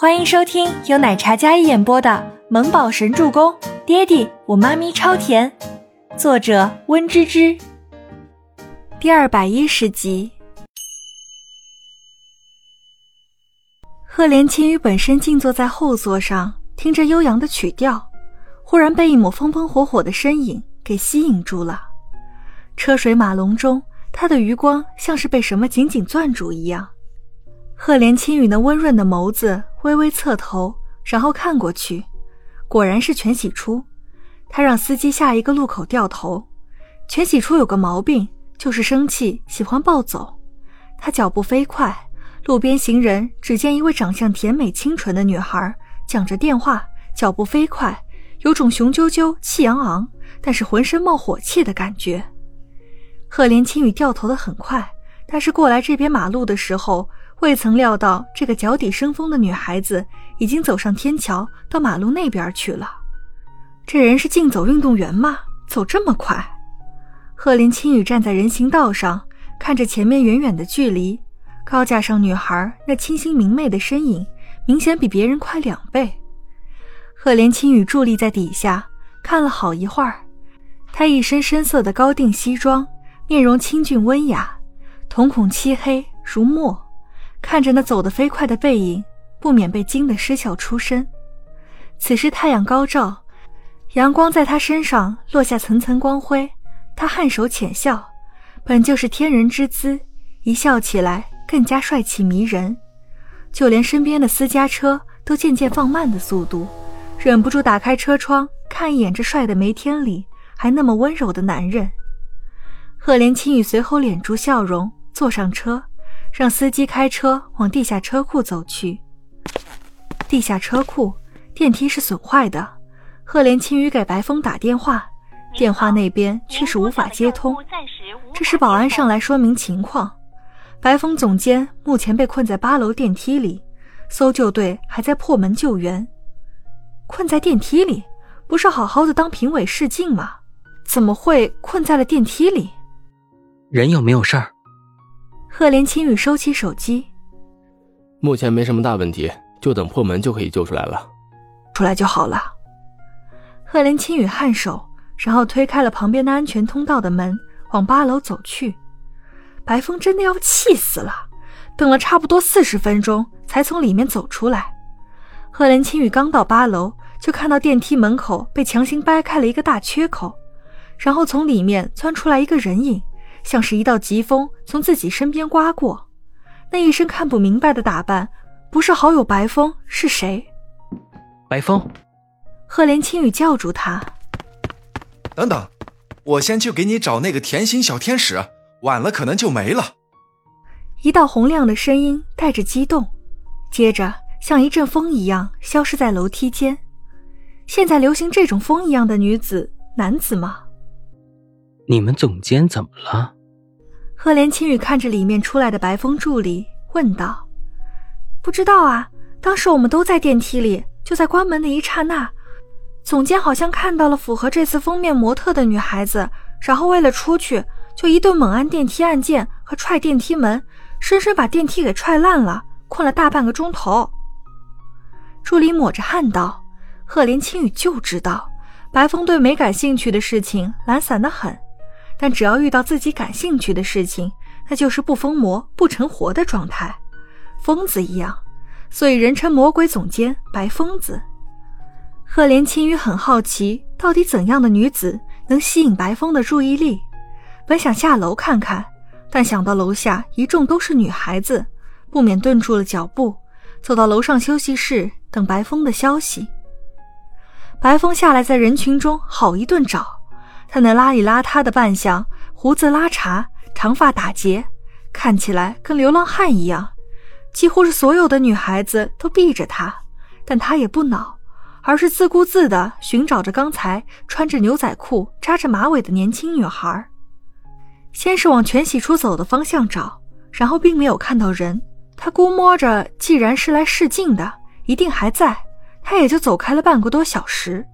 欢迎收听由奶茶嘉一演播的《萌宝神助攻》，爹地我妈咪超甜，作者温芝芝。第二百一十集。赫连青羽本身静坐在后座上，听着悠扬的曲调，忽然被一抹风风火火的身影给吸引住了。车水马龙中，他的余光像是被什么紧紧攥住一样。赫连青羽那温润的眸子微微侧头，然后看过去，果然是全喜初。他让司机下一个路口掉头。全喜初有个毛病，就是生气喜欢暴走。他脚步飞快，路边行人只见一位长相甜美清纯的女孩讲着电话，脚步飞快，有种雄赳赳、气昂昂，但是浑身冒火气的感觉。赫连青羽掉头的很快，但是过来这边马路的时候。未曾料到，这个脚底生风的女孩子已经走上天桥，到马路那边去了。这人是竞走运动员吗？走这么快？赫连青羽站在人行道上，看着前面远远的距离，高架上女孩那清新明媚的身影，明显比别人快两倍。赫连青羽伫立在底下，看了好一会儿。她一身深色的高定西装，面容清俊温雅，瞳孔漆黑如墨。看着那走得飞快的背影，不免被惊得失笑出声。此时太阳高照，阳光在他身上落下层层光辉。他颔首浅笑，本就是天人之姿，一笑起来更加帅气迷人。就连身边的私家车都渐渐放慢的速度，忍不住打开车窗看一眼这帅的没天理还那么温柔的男人。赫连青羽随后敛住笑容，坐上车。让司机开车往地下车库走去。地下车库电梯是损坏的，赫连青雨给白风打电话，电话那边却是无法接通。这时保安上来说明情况。白风总监目前被困在八楼电梯里，搜救队还在破门救援。困在电梯里，不是好好的当评委试镜吗？怎么会困在了电梯里？人有没有事儿？赫连青雨收起手机，目前没什么大问题，就等破门就可以救出来了。出来就好了。赫连青雨颔首，然后推开了旁边的安全通道的门，往八楼走去。白风真的要气死了，等了差不多四十分钟才从里面走出来。赫连青雨刚到八楼，就看到电梯门口被强行掰开了一个大缺口，然后从里面钻出来一个人影。像是一道疾风从自己身边刮过，那一身看不明白的打扮，不是好友白风是谁？白风，赫连青雨叫住他。等等，我先去给你找那个甜心小天使，晚了可能就没了。一道洪亮的声音带着激动，接着像一阵风一样消失在楼梯间。现在流行这种风一样的女子、男子吗？你们总监怎么了？赫连青羽看着里面出来的白风助理，问道：“不知道啊，当时我们都在电梯里，就在关门的一刹那，总监好像看到了符合这次封面模特的女孩子，然后为了出去，就一顿猛按电梯按键和踹电梯门，生生把电梯给踹烂了，困了大半个钟头。”助理抹着汗道：“赫连青羽就知道，白风对没感兴趣的事情懒散的很。”但只要遇到自己感兴趣的事情，那就是不疯魔不成活的状态，疯子一样，所以人称魔鬼总监白疯子。赫连青羽很好奇，到底怎样的女子能吸引白风的注意力？本想下楼看看，但想到楼下一众都是女孩子，不免顿住了脚步，走到楼上休息室等白风的消息。白风下来，在人群中好一顿找。他那邋里邋遢的扮相，胡子拉碴，长发打结，看起来跟流浪汉一样。几乎是所有的女孩子都避着他，但他也不恼，而是自顾自地寻找着刚才穿着牛仔裤、扎着马尾的年轻女孩。先是往全喜初走的方向找，然后并没有看到人。他估摸着，既然是来试镜的，一定还在，他也就走开了半个多小时。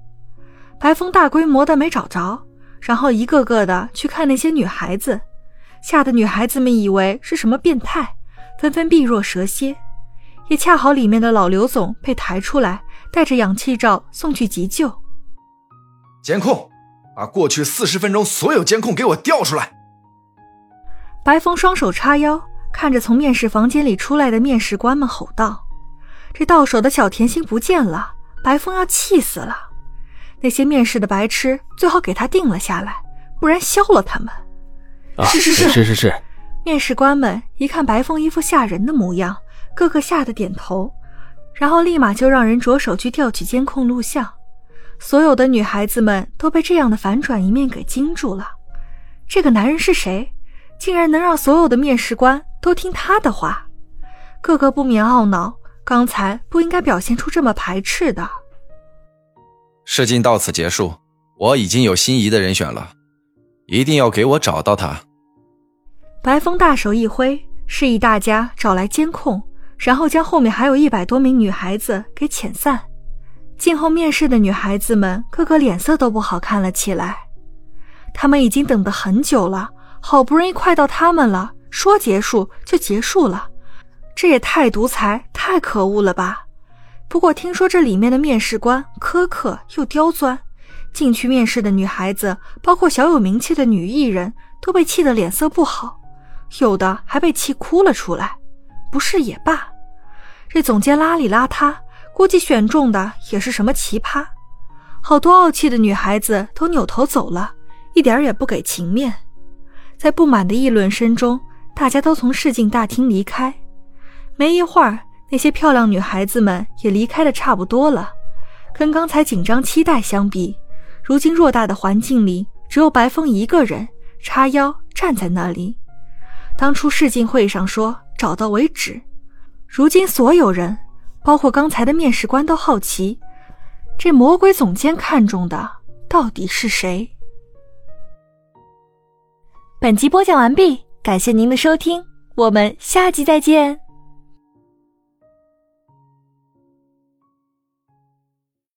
白风大规模的没找着。然后一个个的去看那些女孩子，吓得女孩子们以为是什么变态，纷纷避若蛇蝎。也恰好里面的老刘总被抬出来，带着氧气罩送去急救。监控，把过去四十分钟所有监控给我调出来。白风双手叉腰，看着从面试房间里出来的面试官们吼道：“这到手的小甜心不见了！”白风要气死了。那些面试的白痴最好给他定了下来，不然削了他们。是是是是是是。面试官们一看白凤一副吓人的模样，个个吓得点头，然后立马就让人着手去调取监控录像。所有的女孩子们都被这样的反转一面给惊住了。这个男人是谁？竟然能让所有的面试官都听他的话？个个不免懊恼，刚才不应该表现出这么排斥的。试镜到此结束，我已经有心仪的人选了，一定要给我找到他。白风大手一挥，示意大家找来监控，然后将后面还有一百多名女孩子给遣散。静候面试的女孩子们个个脸色都不好看了起来，她们已经等得很久了，好不容易快到她们了，说结束就结束了，这也太独裁、太可恶了吧！不过听说这里面的面试官苛刻又刁钻，进去面试的女孩子，包括小有名气的女艺人，都被气得脸色不好，有的还被气哭了出来。不是也罢，这总监邋里邋遢，估计选中的也是什么奇葩。好多傲气的女孩子都扭头走了，一点也不给情面。在不满的议论声中，大家都从试镜大厅离开。没一会儿。那些漂亮女孩子们也离开的差不多了，跟刚才紧张期待相比，如今偌大的环境里只有白风一个人叉腰站在那里。当初试镜会上说找到为止，如今所有人，包括刚才的面试官都好奇，这魔鬼总监看中的到底是谁？本集播讲完毕，感谢您的收听，我们下集再见。